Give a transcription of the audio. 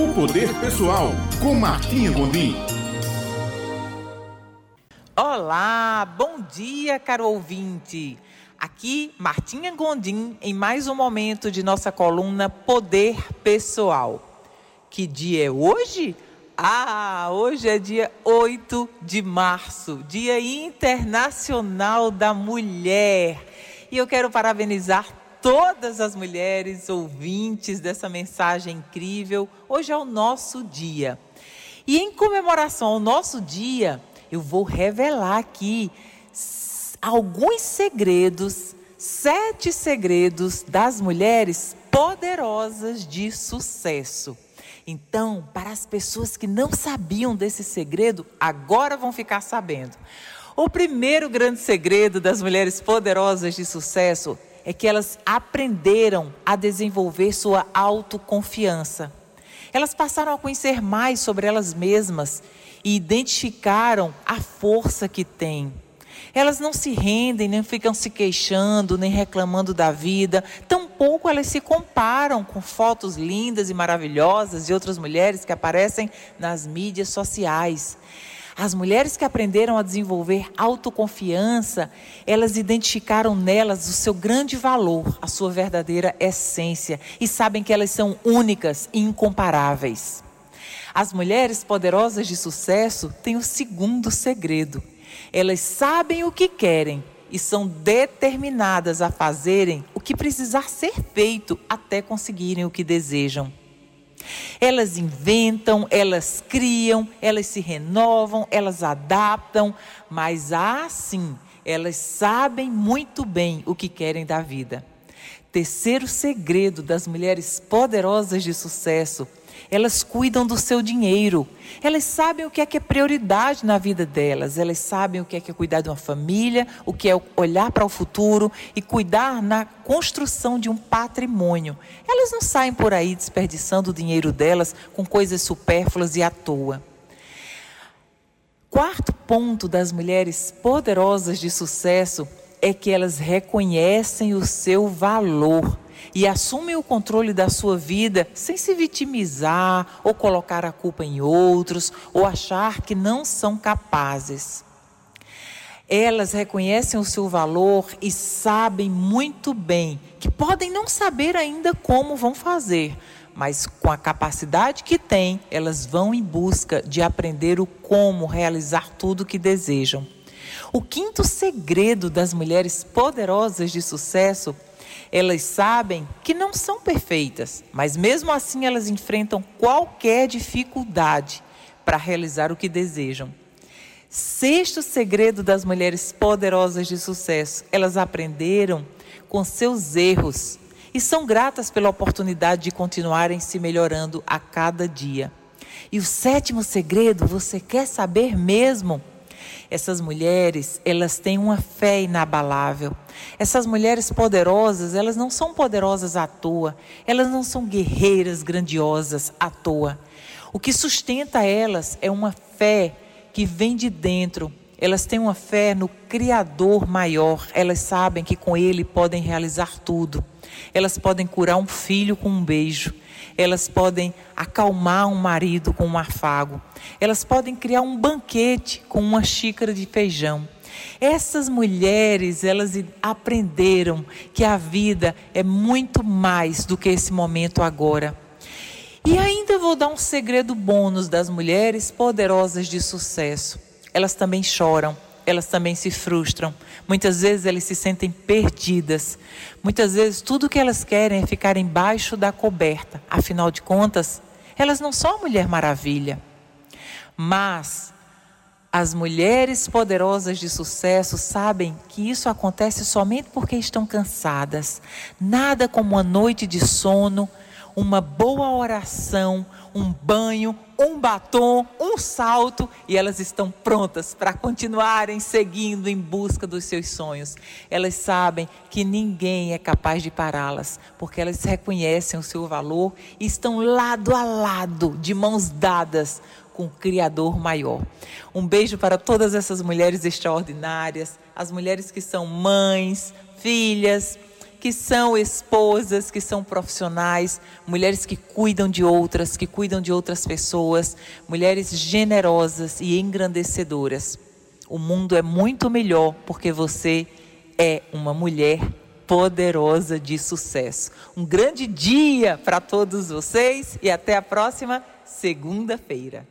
O Poder Pessoal, com Martinha Gondim. Olá, bom dia, caro ouvinte. Aqui, Martinha Gondim, em mais um momento de nossa coluna Poder Pessoal. Que dia é hoje? Ah, hoje é dia 8 de março, Dia Internacional da Mulher. E eu quero parabenizar todas as mulheres ouvintes dessa mensagem incrível. Hoje é o nosso dia. E em comemoração ao nosso dia, eu vou revelar aqui alguns segredos, sete segredos das mulheres poderosas de sucesso. Então, para as pessoas que não sabiam desse segredo, agora vão ficar sabendo. O primeiro grande segredo das mulheres poderosas de sucesso é que elas aprenderam a desenvolver sua autoconfiança. Elas passaram a conhecer mais sobre elas mesmas e identificaram a força que têm. Elas não se rendem, nem ficam se queixando, nem reclamando da vida, tampouco elas se comparam com fotos lindas e maravilhosas de outras mulheres que aparecem nas mídias sociais. As mulheres que aprenderam a desenvolver autoconfiança, elas identificaram nelas o seu grande valor, a sua verdadeira essência e sabem que elas são únicas e incomparáveis. As mulheres poderosas de sucesso têm o segundo segredo. Elas sabem o que querem e são determinadas a fazerem o que precisar ser feito até conseguirem o que desejam. Elas inventam, elas criam, elas se renovam, elas adaptam, mas assim, elas sabem muito bem o que querem da vida. Terceiro segredo das mulheres poderosas de sucesso elas cuidam do seu dinheiro. Elas sabem o que é que é prioridade na vida delas. Elas sabem o que é que é cuidar de uma família, o que é olhar para o futuro e cuidar na construção de um patrimônio. Elas não saem por aí desperdiçando o dinheiro delas com coisas supérfluas e à toa. Quarto ponto das mulheres poderosas de sucesso é que elas reconhecem o seu valor e assumem o controle da sua vida sem se vitimizar ou colocar a culpa em outros ou achar que não são capazes. Elas reconhecem o seu valor e sabem muito bem que podem não saber ainda como vão fazer, mas com a capacidade que têm, elas vão em busca de aprender o como realizar tudo o que desejam. O quinto segredo das mulheres poderosas de sucesso elas sabem que não são perfeitas, mas mesmo assim elas enfrentam qualquer dificuldade para realizar o que desejam. Sexto segredo das mulheres poderosas de sucesso: elas aprenderam com seus erros e são gratas pela oportunidade de continuarem se melhorando a cada dia. E o sétimo segredo, você quer saber mesmo? Essas mulheres, elas têm uma fé inabalável. Essas mulheres poderosas, elas não são poderosas à toa. Elas não são guerreiras grandiosas à toa. O que sustenta elas é uma fé que vem de dentro. Elas têm uma fé no Criador maior. Elas sabem que com Ele podem realizar tudo. Elas podem curar um filho com um beijo elas podem acalmar um marido com um afago, elas podem criar um banquete com uma xícara de feijão. Essas mulheres, elas aprenderam que a vida é muito mais do que esse momento agora. E ainda vou dar um segredo bônus das mulheres poderosas de sucesso. Elas também choram elas também se frustram. Muitas vezes elas se sentem perdidas. Muitas vezes tudo que elas querem é ficar embaixo da coberta. Afinal de contas, elas não são a Mulher Maravilha. Mas as mulheres poderosas de sucesso sabem que isso acontece somente porque estão cansadas. Nada como uma noite de sono, uma boa oração, um banho, um batom, um salto e elas estão prontas para continuarem seguindo em busca dos seus sonhos. Elas sabem que ninguém é capaz de pará-las, porque elas reconhecem o seu valor e estão lado a lado, de mãos dadas com o Criador maior. Um beijo para todas essas mulheres extraordinárias, as mulheres que são mães, filhas, que são esposas, que são profissionais, mulheres que cuidam de outras, que cuidam de outras pessoas, mulheres generosas e engrandecedoras. O mundo é muito melhor porque você é uma mulher poderosa de sucesso. Um grande dia para todos vocês e até a próxima segunda-feira.